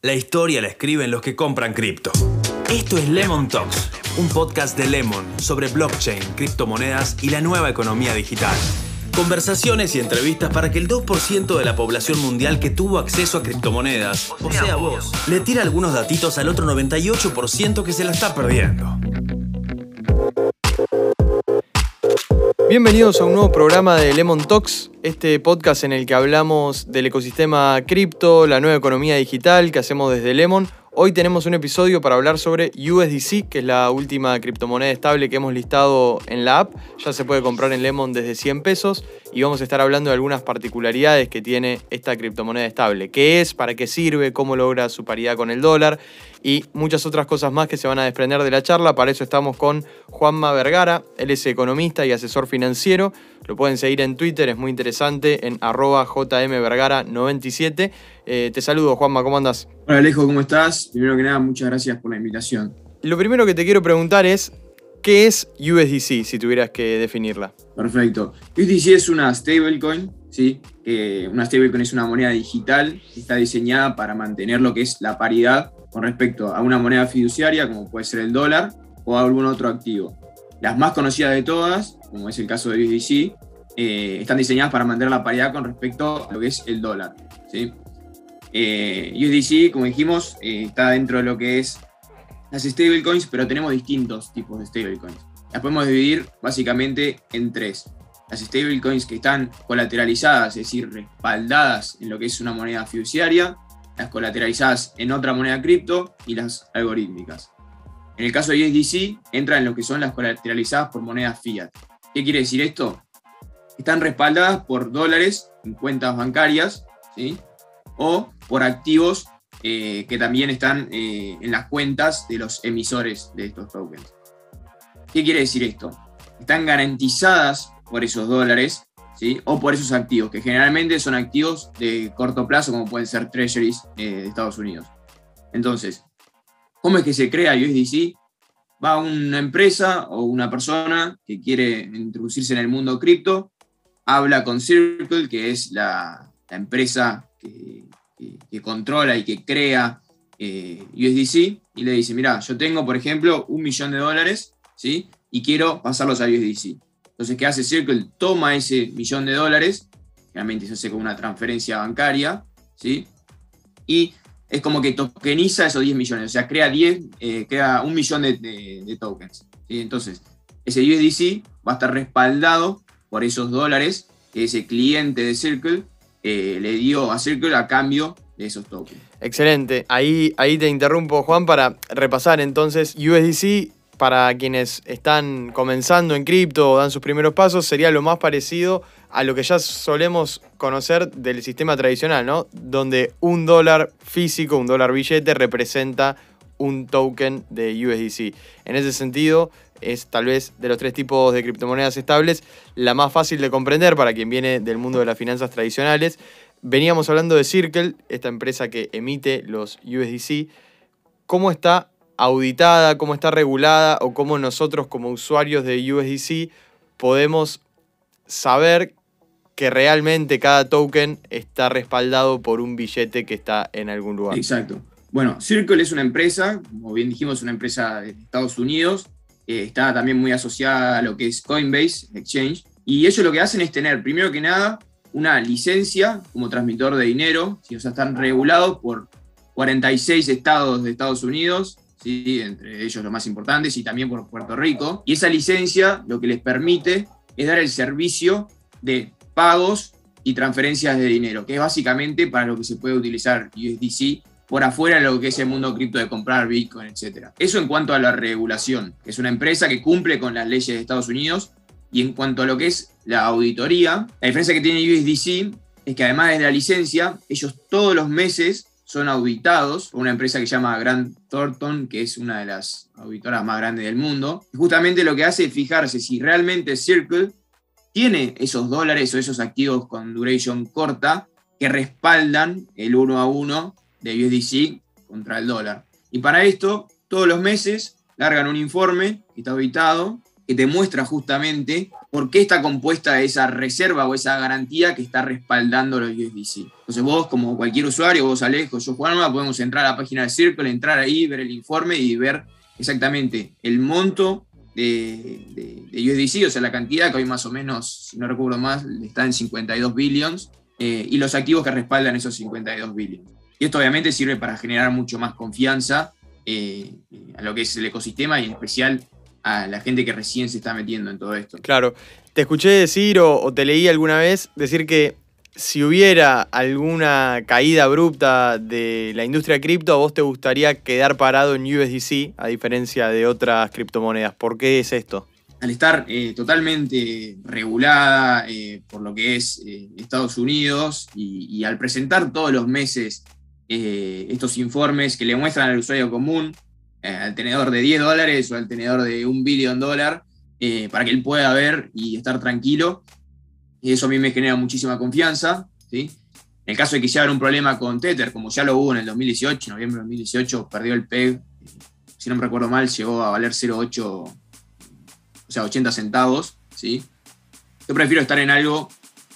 La historia la escriben los que compran cripto. Esto es Lemon Talks, un podcast de Lemon sobre blockchain, criptomonedas y la nueva economía digital. Conversaciones y entrevistas para que el 2% de la población mundial que tuvo acceso a criptomonedas, o sea vos, le tire algunos datitos al otro 98% que se la está perdiendo. Bienvenidos a un nuevo programa de Lemon Talks, este podcast en el que hablamos del ecosistema cripto, la nueva economía digital que hacemos desde Lemon. Hoy tenemos un episodio para hablar sobre USDC, que es la última criptomoneda estable que hemos listado en la app. Ya se puede comprar en Lemon desde 100 pesos y vamos a estar hablando de algunas particularidades que tiene esta criptomoneda estable. ¿Qué es? ¿Para qué sirve? ¿Cómo logra su paridad con el dólar? Y muchas otras cosas más que se van a desprender de la charla. Para eso estamos con Juanma Vergara. Él es economista y asesor financiero. Lo pueden seguir en Twitter, es muy interesante, en arroba jmvergara97. Eh, te saludo, Juanma, ¿cómo andas? Hola Alejo, ¿cómo estás? Primero que nada, muchas gracias por la invitación. Lo primero que te quiero preguntar es, ¿qué es USDC si tuvieras que definirla? Perfecto. USDC es una stablecoin, ¿sí? una stablecoin es una moneda digital que está diseñada para mantener lo que es la paridad con respecto a una moneda fiduciaria, como puede ser el dólar o algún otro activo. Las más conocidas de todas, como es el caso de USDC, eh, están diseñadas para mantener la paridad con respecto a lo que es el dólar. ¿sí? Eh, USDC, como dijimos, eh, está dentro de lo que es las stablecoins, pero tenemos distintos tipos de stablecoins. Las podemos dividir básicamente en tres. Las stablecoins que están colateralizadas, es decir, respaldadas en lo que es una moneda fiduciaria, las colateralizadas en otra moneda cripto y las algorítmicas. En el caso de USDC, entra en lo que son las colateralizadas por monedas fiat. ¿Qué quiere decir esto? Están respaldadas por dólares en cuentas bancarias, ¿sí? o por activos eh, que también están eh, en las cuentas de los emisores de estos tokens. ¿Qué quiere decir esto? Están garantizadas por esos dólares ¿sí? o por esos activos, que generalmente son activos de corto plazo, como pueden ser treasuries eh, de Estados Unidos. Entonces, ¿cómo es que se crea USDC? Va una empresa o una persona que quiere introducirse en el mundo cripto, habla con Circle, que es la, la empresa que, controla y que crea eh, USDC y le dice, mira, yo tengo, por ejemplo, un millón de dólares, ¿sí? Y quiero pasarlos a USDC. Entonces, ¿qué hace Circle? Toma ese millón de dólares, realmente se hace con una transferencia bancaria, ¿sí? Y es como que tokeniza esos 10 millones, o sea, crea 10, eh, crea un millón de, tokens. Entonces, ese USDC va a estar respaldado por esos dólares que ese cliente de Circle le dio a Circle a cambio de esos tokens. Excelente. Ahí, ahí te interrumpo, Juan, para repasar entonces USDC. Para quienes están comenzando en cripto o dan sus primeros pasos, sería lo más parecido a lo que ya solemos conocer del sistema tradicional, ¿no? Donde un dólar físico, un dólar billete, representa un token de USDC. En ese sentido, es tal vez de los tres tipos de criptomonedas estables la más fácil de comprender para quien viene del mundo de las finanzas tradicionales. Veníamos hablando de Circle, esta empresa que emite los USDC. ¿Cómo está auditada, cómo está regulada o cómo nosotros como usuarios de USDC podemos saber que realmente cada token está respaldado por un billete que está en algún lugar? Exacto. Bueno, Circle es una empresa, como bien dijimos, una empresa de Estados Unidos, eh, está también muy asociada a lo que es Coinbase Exchange. Y ellos lo que hacen es tener, primero que nada, una licencia como transmisor de dinero, o sea, están regulados por 46 estados de Estados Unidos, ¿sí? entre ellos los más importantes, y también por Puerto Rico. Y esa licencia lo que les permite es dar el servicio de pagos y transferencias de dinero, que es básicamente para lo que se puede utilizar USDC por afuera lo que es el mundo cripto de comprar Bitcoin, etc. Eso en cuanto a la regulación, que es una empresa que cumple con las leyes de Estados Unidos. Y en cuanto a lo que es la auditoría, la diferencia que tiene USDC es que además de la licencia, ellos todos los meses son auditados por una empresa que se llama Grant Thornton, que es una de las auditoras más grandes del mundo. Y justamente lo que hace es fijarse si realmente Circle tiene esos dólares o esos activos con duration corta que respaldan el uno a uno de USDC contra el dólar. Y para esto, todos los meses largan un informe que está auditado, que te muestra justamente por qué está compuesta esa reserva o esa garantía que está respaldando los USDC. Entonces vos, como cualquier usuario, vos Alejo, yo Juanma, podemos entrar a la página de Circle, entrar ahí, ver el informe y ver exactamente el monto de, USDC, o sea, la cantidad que hoy más o menos, si no recuerdo más, está en 52 billions, eh, y los activos que respaldan esos 52 billions. Y esto obviamente sirve para generar mucho más confianza eh, a lo que es el ecosistema y en especial a la gente que recién se está metiendo en todo esto. Claro, te escuché decir o, te leí alguna vez decir que si hubiera alguna caída abrupta de la industria cripto, a vos te gustaría quedar parado en USDC a diferencia de otras criptomonedas. ¿Por qué es esto? Al estar eh, totalmente regulada eh, por lo que es Estados Unidos y, al presentar todos los meses eh, estos informes que le muestran al usuario común, eh, al tenedor de 10 dólares o al tenedor de un billón dólar, eh, para que él pueda ver y estar tranquilo. Y eso a mí me genera muchísima confianza. ¿sí? En el caso de que se un problema con Tether, como ya lo hubo en el 2018, noviembre de 2018, perdió el PEG, si no me recuerdo mal, llegó a valer 0,8, o sea, 80 centavos. ¿sí? Yo prefiero estar en algo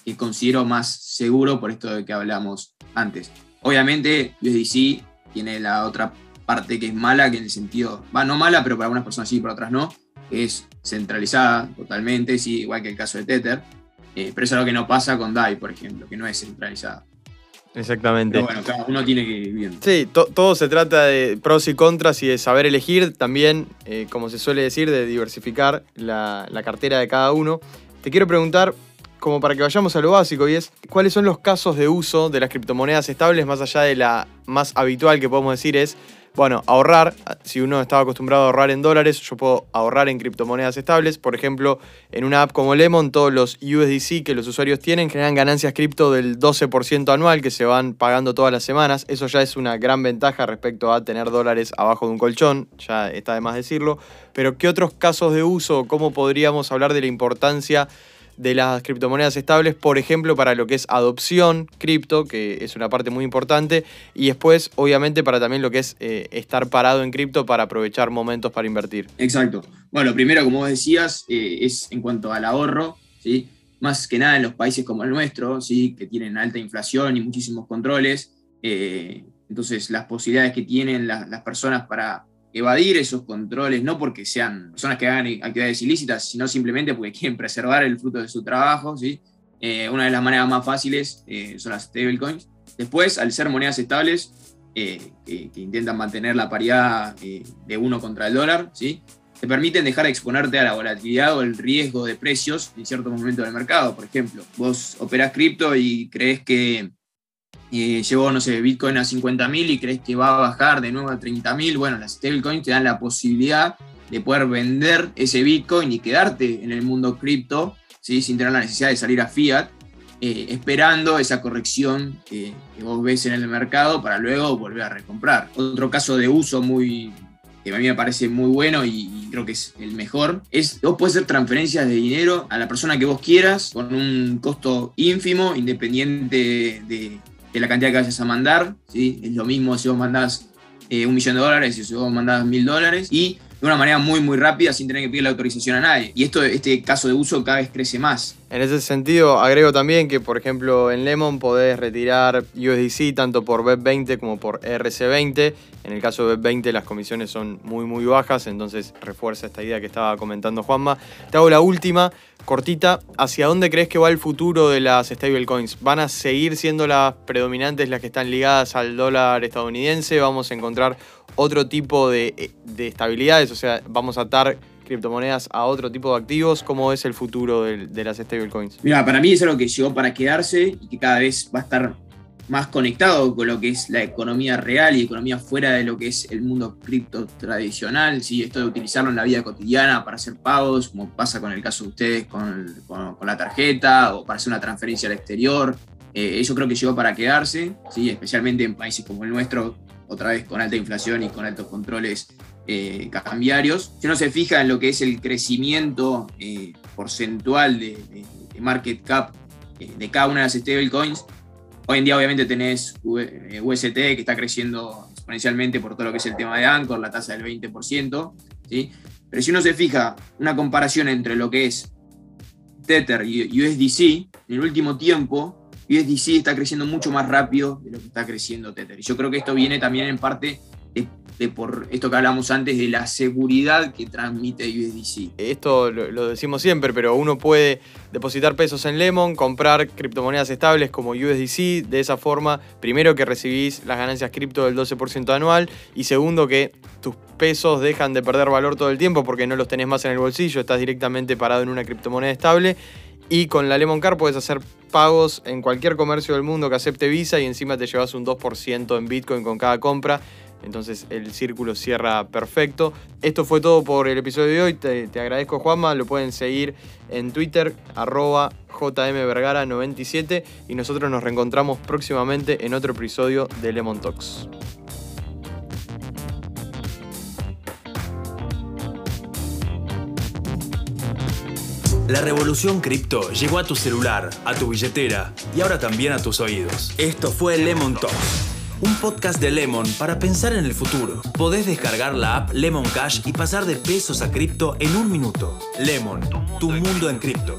que considero más seguro por esto de que hablamos antes. Obviamente, USDC tiene la otra parte que es mala, que en el sentido, va, no mala, pero para algunas personas sí, para otras no, es centralizada totalmente, sí, igual que el caso de Tether, eh, pero eso es lo que no pasa con DAI, por ejemplo, que no es centralizada. Exactamente. Pero bueno, cada uno tiene que vivir. Sí, todo se trata de pros y contras y de saber elegir, también, eh, como se suele decir, de diversificar la, la cartera de cada uno. Te quiero preguntar, como para que vayamos a lo básico, y es cuáles son los casos de uso de las criptomonedas estables, más allá de la más habitual que podemos decir es, bueno, ahorrar, si uno estaba acostumbrado a ahorrar en dólares, yo puedo ahorrar en criptomonedas estables. Por ejemplo, en una app como Lemon, todos los USDC que los usuarios tienen generan ganancias cripto del 12% anual que se van pagando todas las semanas. Eso ya es una gran ventaja respecto a tener dólares abajo de un colchón, ya está de más decirlo. Pero, ¿qué otros casos de uso, cómo podríamos hablar de la importancia de las criptomonedas estables, por ejemplo, para lo que es adopción cripto, que es una parte muy importante, y después, obviamente, para también lo que es eh, estar parado en cripto para aprovechar momentos para invertir. Exacto. Bueno, primero, como vos decías, eh, es en cuanto al ahorro, ¿sí? más que nada en los países como el nuestro, ¿sí? que tienen alta inflación y muchísimos controles. Eh, entonces, las posibilidades que tienen las personas para evadir esos controles, no porque sean personas que hagan actividades ilícitas, sino simplemente porque quieren preservar el fruto de su trabajo. ¿sí? Eh, una de las maneras más fáciles eh, son las stablecoins. Después, al ser monedas estables, eh, que, intentan mantener la paridad de uno contra el dólar, ¿sí? te permiten dejar de exponerte a la volatilidad o el riesgo de precios en ciertos momentos del mercado. Por ejemplo, vos operás cripto y crees que llevó, no sé, Bitcoin a 50.000 y crees que va a bajar de nuevo a 30.000, bueno, las stablecoins te dan la posibilidad de poder vender ese Bitcoin y quedarte en el mundo cripto, ¿sí? sin tener la necesidad de salir a fiat, eh, esperando esa corrección que, vos ves en el mercado para luego volver a recomprar. Otro caso de uso muy, que a mí me parece muy bueno y, creo que es el mejor, es vos puedes hacer transferencias de dinero a la persona que vos quieras con un costo ínfimo, independiente de, la cantidad que vayas a mandar, ¿sí? Es lo mismo si vos mandás eh, un millón de dólares y si vos mandás mil dólares, y de una manera muy, muy rápida sin tener que pedir la autorización a nadie. Y esto, este caso de uso cada vez crece más. En ese sentido, agrego también que, por ejemplo, en Lemon podés retirar USDC tanto por BEP20 como por RC20. En el caso de BEP20 las comisiones son muy, muy bajas, entonces refuerza esta idea que estaba comentando Juanma. Te hago la última cortita, ¿hacia dónde crees que va el futuro de las stablecoins? ¿Van a seguir siendo las predominantes las que están ligadas al dólar estadounidense? ¿Vamos a encontrar otro tipo de, estabilidades? O sea, ¿vamos a atar criptomonedas a otro tipo de activos? ¿Cómo es el futuro de, de las stablecoins? Mira, para mí es algo que llegó para quedarse y que cada vez va a estar más conectado con lo que es la economía real y economía fuera de lo que es el mundo cripto tradicional, ¿sí? esto de utilizarlo en la vida cotidiana para hacer pagos, como pasa con el caso de ustedes con, con, la tarjeta o para hacer una transferencia al exterior. Eh, eso creo que llegó para quedarse, ¿sí? especialmente en países como el nuestro, otra vez con alta inflación y con altos controles eh, cambiarios. Si uno se fija en lo que es el crecimiento eh, porcentual de, market cap de cada una de las stablecoins, Hoy en día obviamente tenés UST que está creciendo exponencialmente por todo lo que es el tema de Anchor, la tasa del 20%, ¿sí? Pero si uno se fija una comparación entre lo que es Tether y USDC, en el último tiempo, USDC está creciendo mucho más rápido de lo que está creciendo Tether. Y yo creo que esto viene también en parte de, por esto que hablamos antes, de la seguridad que transmite USDC. Esto lo, decimos siempre, pero uno puede depositar pesos en Lemon, comprar criptomonedas estables como USDC, de esa forma, primero que recibís las ganancias cripto del 12% anual y segundo que tus pesos dejan de perder valor todo el tiempo porque no los tenés más en el bolsillo, estás directamente parado en una criptomoneda estable. Y con la Lemon Car puedes hacer pagos en cualquier comercio del mundo que acepte Visa y encima te llevas un 2% en Bitcoin con cada compra. Entonces el círculo cierra perfecto. Esto fue todo por el episodio de hoy. Te, agradezco, Juanma. Lo pueden seguir en Twitter, arroba jmvergara97. Y nosotros nos reencontramos próximamente en otro episodio de Lemon Talks. La revolución cripto llegó a tu celular, a tu billetera y ahora también a tus oídos. Esto fue Lemon Talks un podcast de Lemon para pensar en el futuro. Podés descargar la app Lemon Cash y pasar de pesos a cripto en un minuto. Lemon, tu mundo en cripto.